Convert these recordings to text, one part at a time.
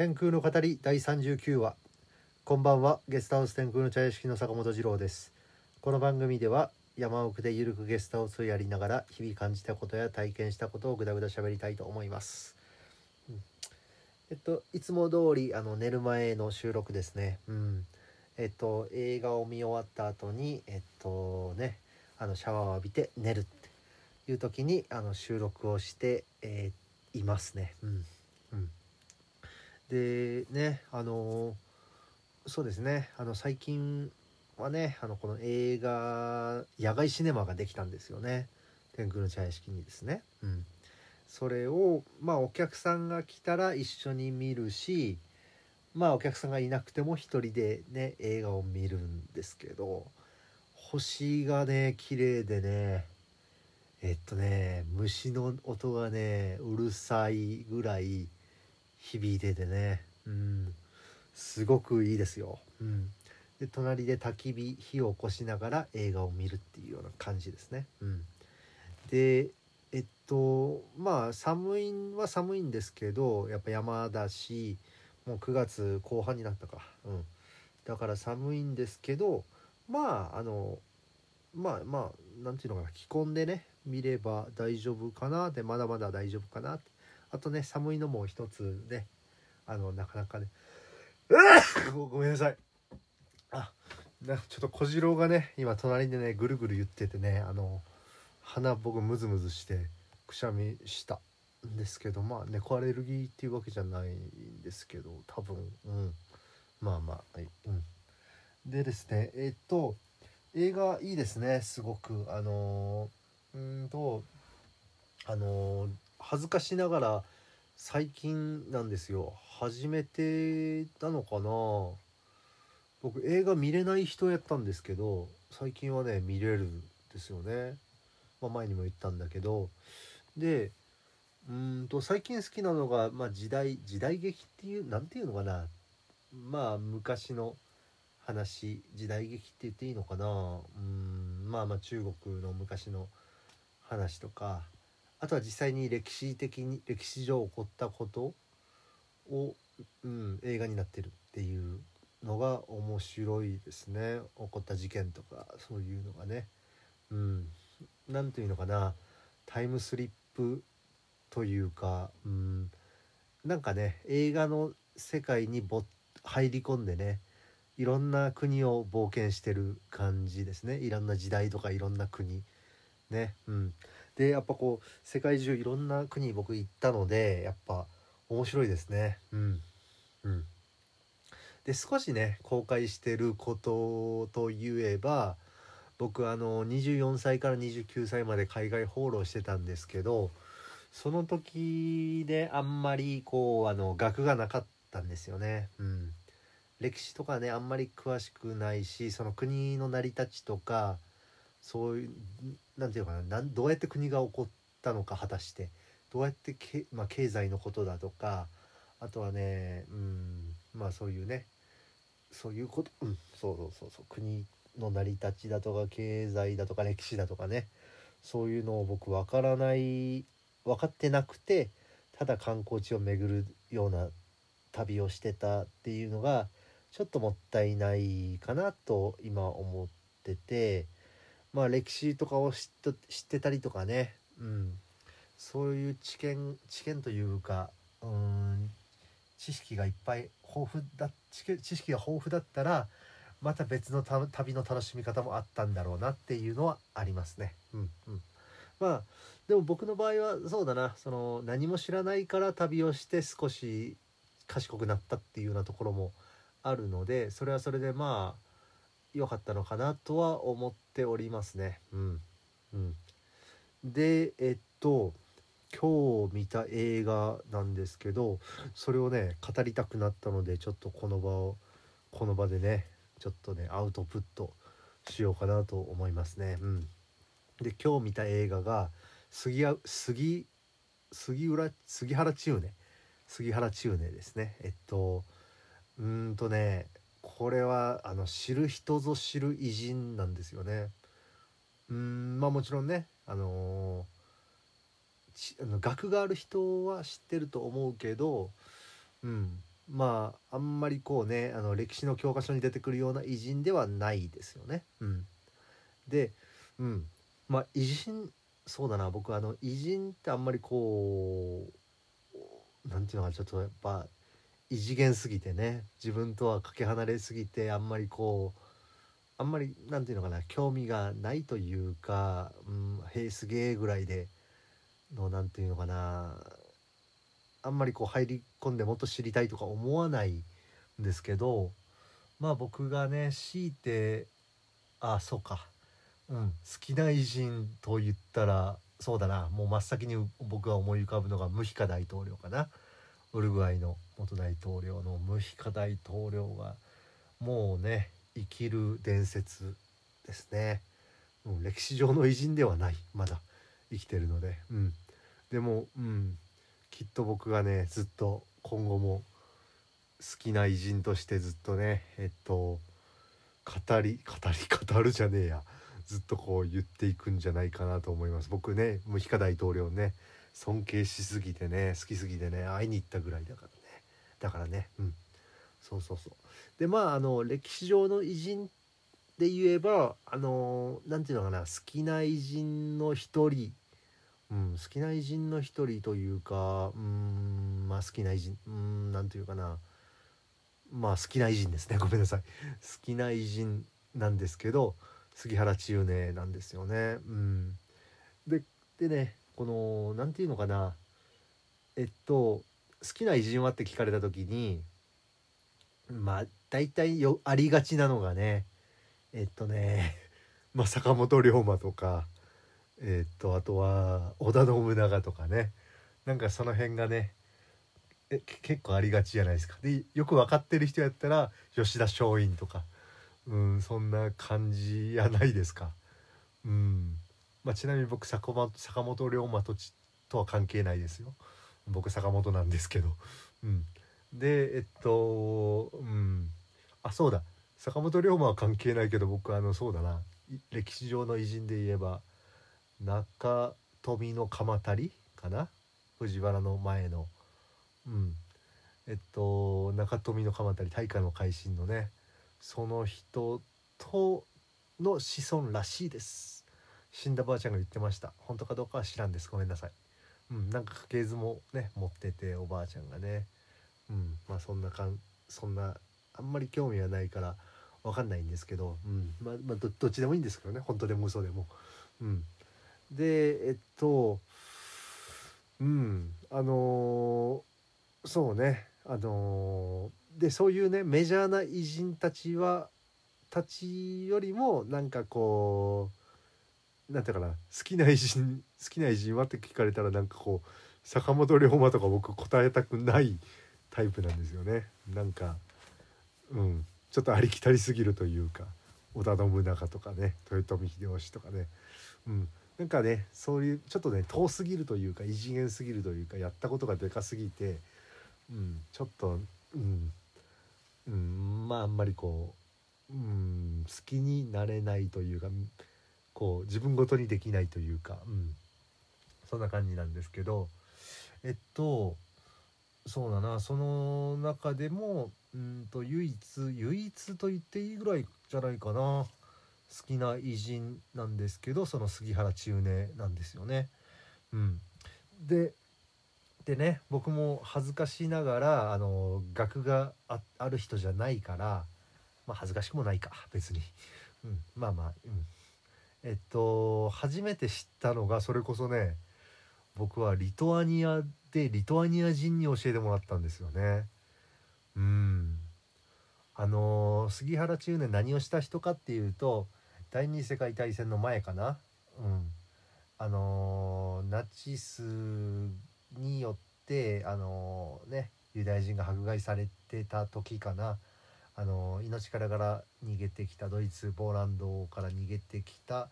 天空の語り第39話。こんばんは。ゲストハウス天空の茶屋敷の坂本二郎です。この番組では山奥でゆるくゲストハウスをやりながら日々感じたことや体験したことをぐだぐだ喋りたいと思います、うん。えっといつも通りあの寝る前の収録ですね。うん。えっと映画を見終わった後にえっとねあのシャワーを浴びて寝るっていう時にあの収録をして、えーいますね。うん。うん。でねあのそうですねあの最近はねあのこの映画野外シネマができたんですよね天空の茶屋敷にですね。うん、それをまあお客さんが来たら一緒に見るしまあお客さんがいなくても一人でね映画を見るんですけど星がね綺麗でねえっとね虫の音がねうるさいぐらい響いててね。うん。すごくいいですよ。うん、で隣で焚き火火を起こしながら映画を見るっていうような感じですね。うん、でえっとまあ寒いは寒いんですけどやっぱ山だしもう9月後半になったか、うん、だから寒いんですけどまああのまあまあなんていうのかな着込んでね見れば大丈夫かなでまだまだ大丈夫かなってあとね寒いのも一つねあのなかなかね。ご ごめんなさい。あなちょっと小次郎がね今隣でねぐるぐる言っててねあの鼻僕ムズムズしてくしゃみしたんですけどまあ猫アレルギーっていうわけじゃないんですけど多分うん。まあまあはいうん。でですねえっと映画いいですねすごく。あのーうーんとあのー恥ずかしながら最近なんですよ。初めてなのかな。僕映画見れない人やったんですけど最近はね見れるんですよね、まあ、前にも言ったんだけど。でうんと最近好きなのが、まあ、時代時代劇っていうなんていうのかな。まあ昔の話時代劇って言っていいのかな。うんまあまあ中国の昔の話とか。あとは実際に歴史的に歴史上起こったことを、うん、映画になってるっていうのが面白いですね。起こった事件とかそういうのがね。うん、なんていうのかな。タイムスリップというか、うん、なんかね映画の世界にぼ入り込んでねいろんな国を冒険してる感じですね。いろんな時代とかいろんな国。ね。うん。でやっぱこう世界中いろんな国僕行ったのでやっぱ面白いですね。うん。うん。で少しね公開してることといえば僕あの24歳から29歳まで海外放浪してたんですけどその時であんまりこうあの学がなかったんですよね。うん、歴史とかねあんまり詳しくないしその国の成り立ちとかそういうなんていうかななんどうやって国が起こったのか果たしてどうやってけ、まあ、経済のことだとかあとはねうんまあそういうねそういうこと、うん、そうそうそうそう国の成り立ちだとか経済だとか歴史だとかねそういうのを僕わからない分かってなくてただ観光地を巡るような旅をしてたっていうのがちょっともったいないかなと今思っててまあ歴史とかを知っ知ってたりとかね、うん、そういう知見知見というかうん知識がいっぱい豊富だ知識が豊富だったらまた別の旅の楽しみ方もあったんだろうなっていうのはありますね。うんうん、まあでも僕の場合はそうだな。その何も知らないから旅をして少し賢くなったっていうようなところもあるのでそれはそれでまあ良かったのかなとは思っておりますね。うんうん、でえっと今日見た映画なんですけどそれをね語りたくなったのでちょっとこの場をこの場でねちょっとねアウトプットしようかなと思いますね。うん、で今日見た映画が杉杉杉浦杉原千畝杉原千畝ですね。えっとうんとねこれはあの知る人ぞ知る偉人なんですよね。うんまあもちろんねあのちあの学がある人は知ってると思うけど、うん、まああんまりこうねあの歴史の教科書に出てくるような偉人ではないですよね。うん、で、うんまあ、偉人そうだな僕あの偉人ってあんまりこうなんていうのかちょっとやっぱ異次元すぎてね自分とはかけ離れすぎてあんまりこうあんまりなんていうのかな興味がないというか「うん、へえすげえ」ぐらいでのなんていうのかなあんまりこう入り込んでもっと知りたいとか思わないんですけどまあ僕がね強いてあそうかうん好きな偉人と言ったらそうだなもう真っ先に僕が思い浮かぶのがムヒカ大統領かな。ウルグアイの元大統領のムヒカ大統領がもうね生きる伝説ですね、う、歴史上の偉人ではない。まだ生きてるので、うん、でも、うん、きっと僕がねずっと今後も好きな偉人としてずっとねえっと語り語り語るじゃねえや。ずっとこう言っていくんじゃないかなと思います。僕ねムヒカ大統領ね尊敬しすぎてね好きすぎてね会いに行ったぐらいだからね。だからねうん。そうそうそう。でまああの歴史上の偉人で言えばあの何て言うのかな好きな偉人の一人。うん、好きな偉人の一人というかうんまあ好きな偉人うん何て言うかな。まあ好きな偉人ですね。ごめんなさい。好きな偉人なんですけど杉原千畝なんですよね。うん、ででねこの何て言うのかなえっと好きな偉人はって聞かれた時にまあ大体よありがちなのがねえっとね まあ坂本龍馬とかえっとあとは織田信長とかねなんかその辺がねえ結構ありがちじゃないですか。でよく分かってる人やったら吉田松陰とかうんそんな感じやないですか。うんまあ、ちなみに僕坂本坂本龍馬とちとは関係ないですよ。僕坂本なんですけど。うん、でえっとうん。あそうだ。坂本龍馬は関係ないけど僕あのそうだな。歴史上の偉人で言えば中富の鎌足りかな？藤原の前の。うん。えっと中富の鎌足り大化の改新のね。その人との子孫らしいです。死んだばあちゃんが言ってました。本当かどうかは知らんです。ごめんなさい。うんなんか家系図もね持ってておばあちゃんがね。うんまあそんなかんそんなあんまり興味はないから分かんないんですけど、うんまあ、まあどどっちでもいいんですけどね。本当でも嘘でも。うん、でえっとうんあのー、そうね。あのー、でそういうねメジャーな偉人たちはたちよりもなんかこうなんていうかな好きな偉人 好きな偉人はって聞かれたらなんかこう坂本龍馬とか僕答えたくないタイプなんですよね。なんかうんちょっとありきたりすぎるというか織田信長とかね豊臣秀吉とかね。うんなんかねそういうちょっとね遠すぎるというか異次元すぎるというかやったことがでかすぎて、うん、ちょっと、うんうん、まああんまりこう、うん、好きになれないというかこう自分ごとにできないというか、うん、そんな感じなんですけどえっとそうだな。その中でもうんと唯一唯一と言っていいぐらいじゃないかな。好きな偉人なんですけどその杉原千畝なんですよね。うん、ででね僕も恥ずかしながらあの学がある人じゃないから、まあ、恥ずかしくもないか別に、うん、まあまあ、うん、えっと初めて知ったのがそれこそね僕はリトアニアでリトアニア人に教えてもらったんですよね。うん。あの杉原千畝何をした人かっていうと第二次世界大戦の前かな、うん、あのナチスによってあのねユダヤ人が迫害されてた時かな。あの命からがら逃げてきたドイツポーランドから逃げてきた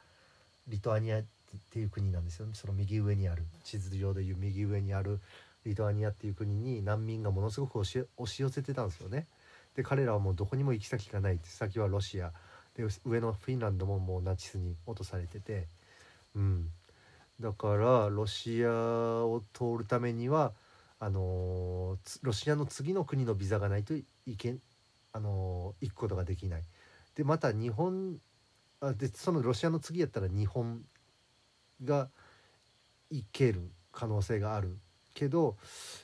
リトアニアっていう国なんですよ。ねその右上にある地図上でいう右上にあるリトアニアっていう国に難民がものすごく押し寄せてたんですよね。で彼らはもうどこにも行き先がない先はロシア。で上のフィンランドももうナチスに落とされてて、うん、だからロシアを通るためにはあのロシアの次の国のビザがないといけあの行くことができない。でまた日本あでそのロシアの次やったら日本が行ける可能性があるけど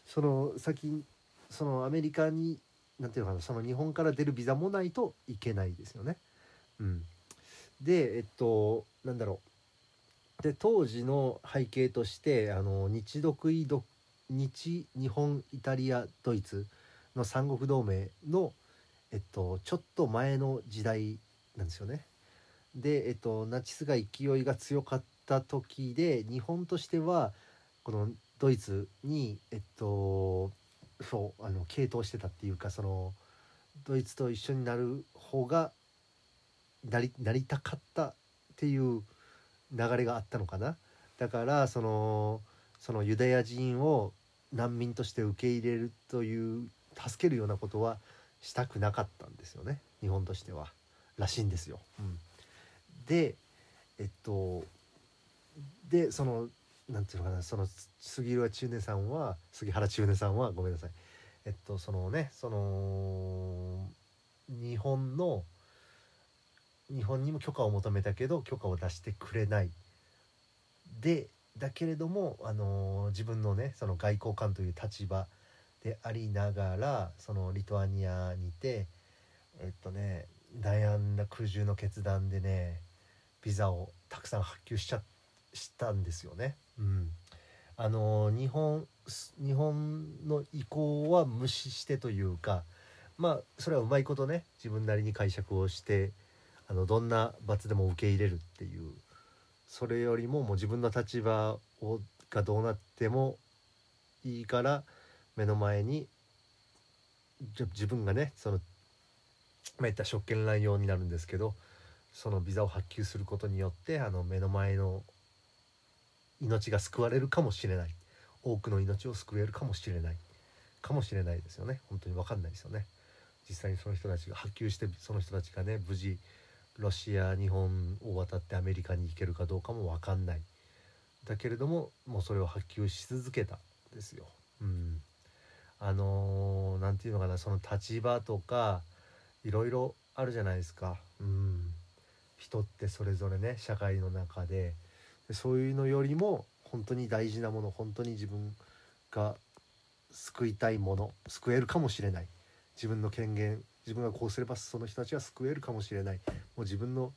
その先そのアメリカに何て言うのかなその日本から出るビザもないといけないですよね。うん、でえっとなんだろうで当時の背景としてあの日独伊独日日本イタリアドイツの三国同盟の、えっと、ちょっと前の時代なんですよね。で、えっと、ナチスが勢いが強かった時で日本としてはこのドイツにえっとそうあの傾倒してたっていうかそのドイツと一緒になる方がなりなりたかったっていう流れがあったのかなだからそのそのユダヤ人を難民として受け入れるという助けるようなことはしたくなかったんですよね。日本としては。らしいんですよ。うん、でえっとでそのなんていうのかなその杉浦中根さんは杉原中根さんはごめんなさい。えっとそのねその日本の日本にも許可を求めたけど許可を出してくれない。でだけれども、あの自分のねその外交官という立場でありながらそのリトアニアにてえっとね悩んだ苦渋の決断でねビザをたくさん発給しちゃしたんですよね。うん、あの日本日本の意向は無視してというかまあそれはうまいことね自分なりに解釈をしてあのどんな罰でも受け入れるっていうそれよりももう自分の立場をがどうなってもいいから目の前に自分がねそのまあ、いった職権乱用になるんですけどそのビザを発給することによってあの目の前の命が救われるかもしれない。多くの命を救えるかもしれない。かもしれないですよね。本当に分かんないですよね。実際にその人たちが発給してその人たちがね無事ロシア日本を渡ってアメリカに行けるかどうかも分かんない。だけれどももうそれを発給し続けたですよ。うん、あの何、ー、て言うのかなその立場とかいろいろあるじゃないですか。うん、人ってそれぞれね社会の中で。そういうのよりも本当に大事なもの本当に自分が救いたいもの救えるかもしれない。自分の権限自分がこうすればその人たちは救えるかもしれない。もう自分の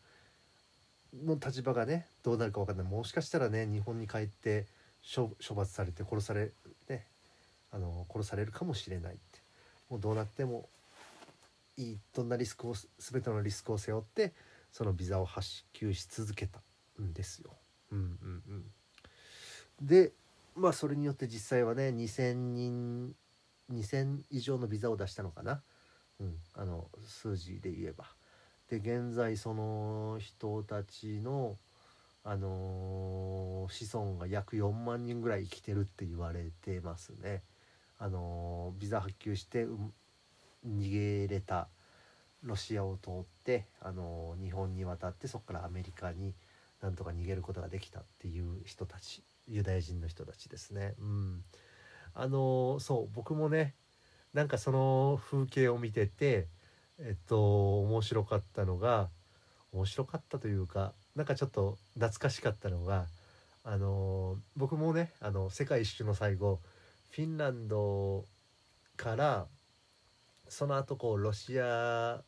の立場がねどうなるか分かんない。もしかしたらね日本に帰って処罰されて殺されねあの殺されるかもしれないってもうどうなってもいいどんなリスクを全てのリスクを背負ってそのビザを発給し続けたんですよ。うんうんうん、でまあそれによって実際はね2,000人2,000以上のビザを出したのかな。うん、あの数字で言えば。で現在その人たちの、あのー、子孫が約4万人ぐらい生きてるって言われてますね。あの、ビザ発給して、逃げれたロシアを通って、あの、日本に渡ってそこからアメリカになんとか逃げることができたっていう人たちユダヤ人の人たちですね。うん、あのそう僕もねなんかその風景を見ててえっと面白かったのが面白かったというかなんかちょっと懐かしかったのがあの僕もねあの世界一周の最後フィンランドからその後こうロシア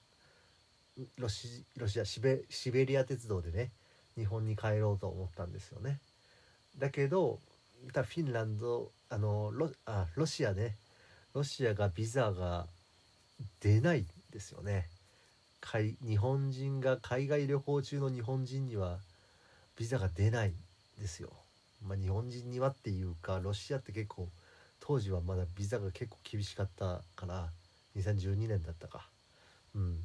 ロシロシアシベシベリア鉄道でね日本に帰ろうと思ったんですよね。だけどフィンランドあのロあロシアねロシアがビザが出ないんですよね日本人が海外旅行中の日本人にはビザが出ないんですよ。まあ、日本人にはっていうかロシアって結構当時はまだビザが結構厳しかったから2012年だったか。うん、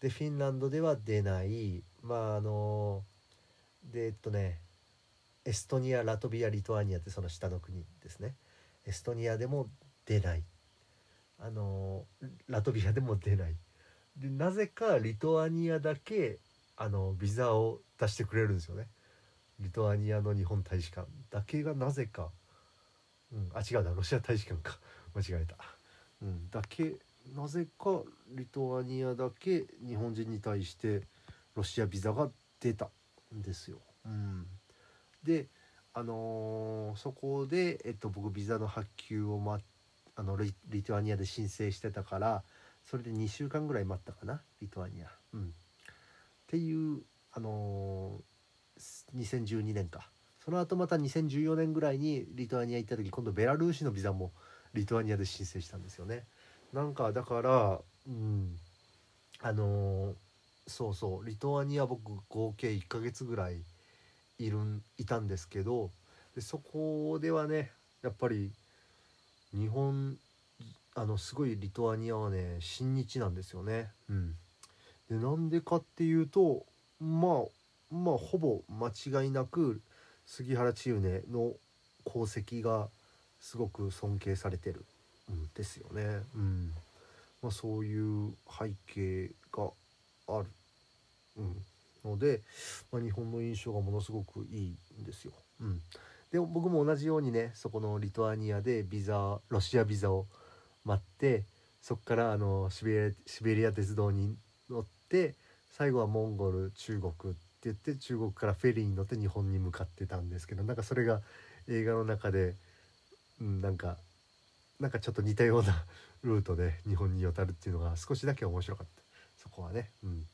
でフィンランドでは出ない。まああのでえっとねエストニアラトビアリトアニアってその下の国ですね。エストニアでも出ない。あのラトビアでも出ない。でなぜかリトアニアだけあのビザを出してくれるんですよね。リトアニアの日本大使館だけがなぜかうん、あ違うな。ロシア大使館か。間違えた、うん、だけなぜかリトアニアだけ日本人に対してロシアビザが出たんですよ。うん、であのーそこで、えっと、僕ビザの発給を、ま、あのリリトアニアで申請してたからそれで2週間ぐらい待ったかなリトアニア。うん、っていう、あのー2012年か。その後また2014年ぐらいにリトアニア行った時今度ベラルーシのビザもリトアニアで申請したんですよね。なんかだから、うん、あのーそうそうリトアニア僕合計1ヶ月ぐらいいるんいたんですけどでそこではねやっぱり日本あのすごいリトアニアはね親日なんですよね。うん、でなんでかっていうとまあまあほぼ間違いなく杉原千畝の功績がすごく尊敬されてるんですよね。うんまあ、そういう背景がある、うん、ので、まあ、日本の印象がものすごくいいんですよ。うん、で僕も同じようにねそこのリトアニアでビザロシアビザを待ってそこからあのシベリア鉄道に乗って最後はモンゴル中国言って中国からフェリーに乗って日本に向かってたんですけどなんかそれが映画の中で、うん、なんかなんかちょっと似たような ルートで日本に渡るっていうのが少しだけ面白かった。そこはね。うん、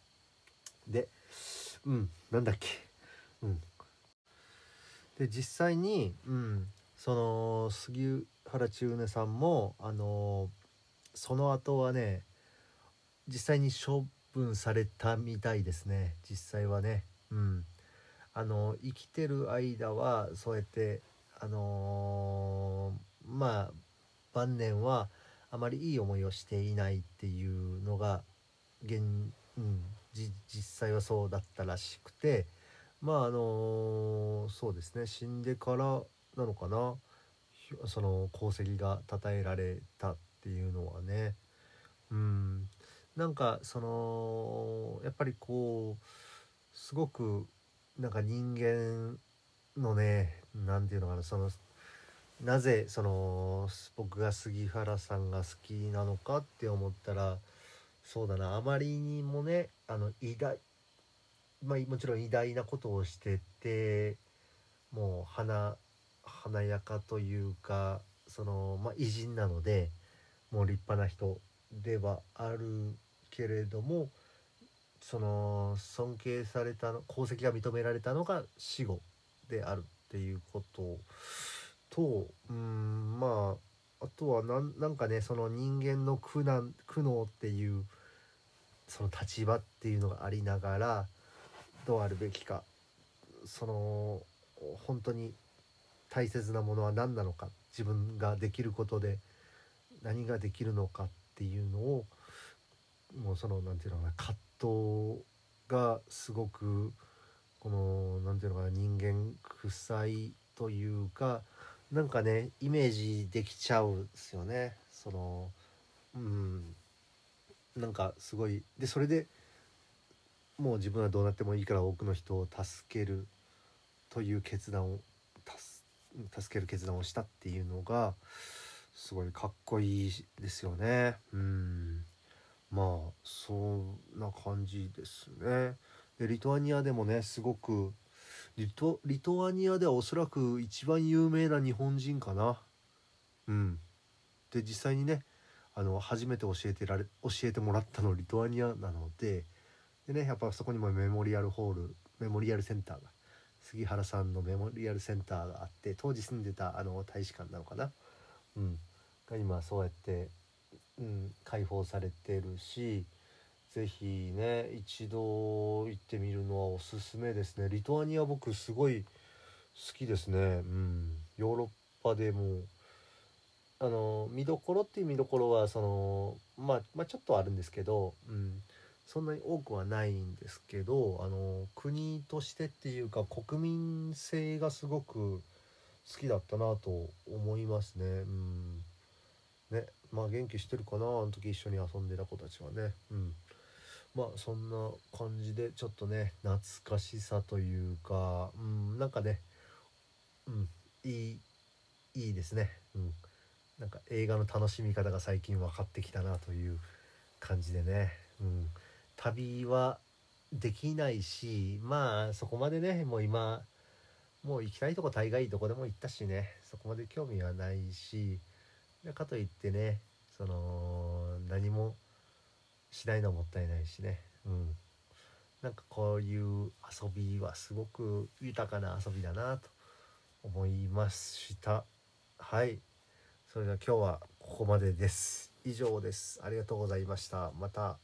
で、うん、なんだっけ、うん、で実際に、うん、その杉原千畝さんもあのその後はね実際に処分されたみたいですね。実際はね。うん、あの生きてる間はそうやってあのーまあ晩年はあまりいい思いをしていないっていうのが現、うん、実際はそうだったらしくてまああのーそうですね死んでからなのかな。その功績が称えられたっていうのはね。うん。なんかそのやっぱりこうすごくなんか人間のねなんていうのかなそのなぜその僕が杉原さんが好きなのかって思ったらそうだなあまりにもねあの偉大まあもちろん偉大なことをしててもう華華やかというかそのまあ偉人なのでもう立派な人ではあるけれどもその尊敬された功績が認められたのが死後であるっていうこととうんまああとはなんなんかねその人間の苦難苦悩っていうその立場っていうのがありながらどうあるべきかその本当に大切なものは何なのか自分ができることで何ができるのかっていうのをもうそのなんていうのかな葛藤がすごくこのなんていうのかな人間臭いというかなんかねイメージできちゃうんですよね。そのうん。なんかすごい。でそれでもう自分はどうなってもいいから多くの人を助けるという決断を助ける決断をしたっていうのがすごいかっこいいですよね。うん。まあそんな感じですね。でリトアニアでもねすごくリトリトアニアではおそらく一番有名な日本人かな。うん。で実際にねあの初めて教えてられ教えてもらったのリトアニアなのででねやっぱそこにもメモリアルホールメモリアルセンターが杉原さんのメモリアルセンターがあって当時住んでたあの大使館なのかな。うん。が今そうやって、うん、開放されてるしぜひね一度行ってみるのはおすすめですね。リトアニア僕すごい好きですね。うん。ヨーロッパでもあの見どころっていう見どころはそのまあまあちょっとあるんですけど、うん、そんなに多くはないんですけどあの国としてっていうか国民性がすごく好きだったなと思いますね。うん、ね。まあ元気してるかなあの時一緒に遊んでた子たちはね。うん、まあそんな感じでちょっとね懐かしさというか、うん、なんかね、うん、いいいいですね。うん、なんか映画の楽しみ方が最近分かってきたなという感じでね、うん、旅はできないしまあそこまでねもう今もう行きたいとこ大概どこでも行ったしねそこまで興味はないしかといってねその何もしないのはもったいないしね。うん。なんかこういう遊びはすごく豊かな遊びだなと思いました。はい。それでは今日はここまでです。以上です。ありがとうございました。また。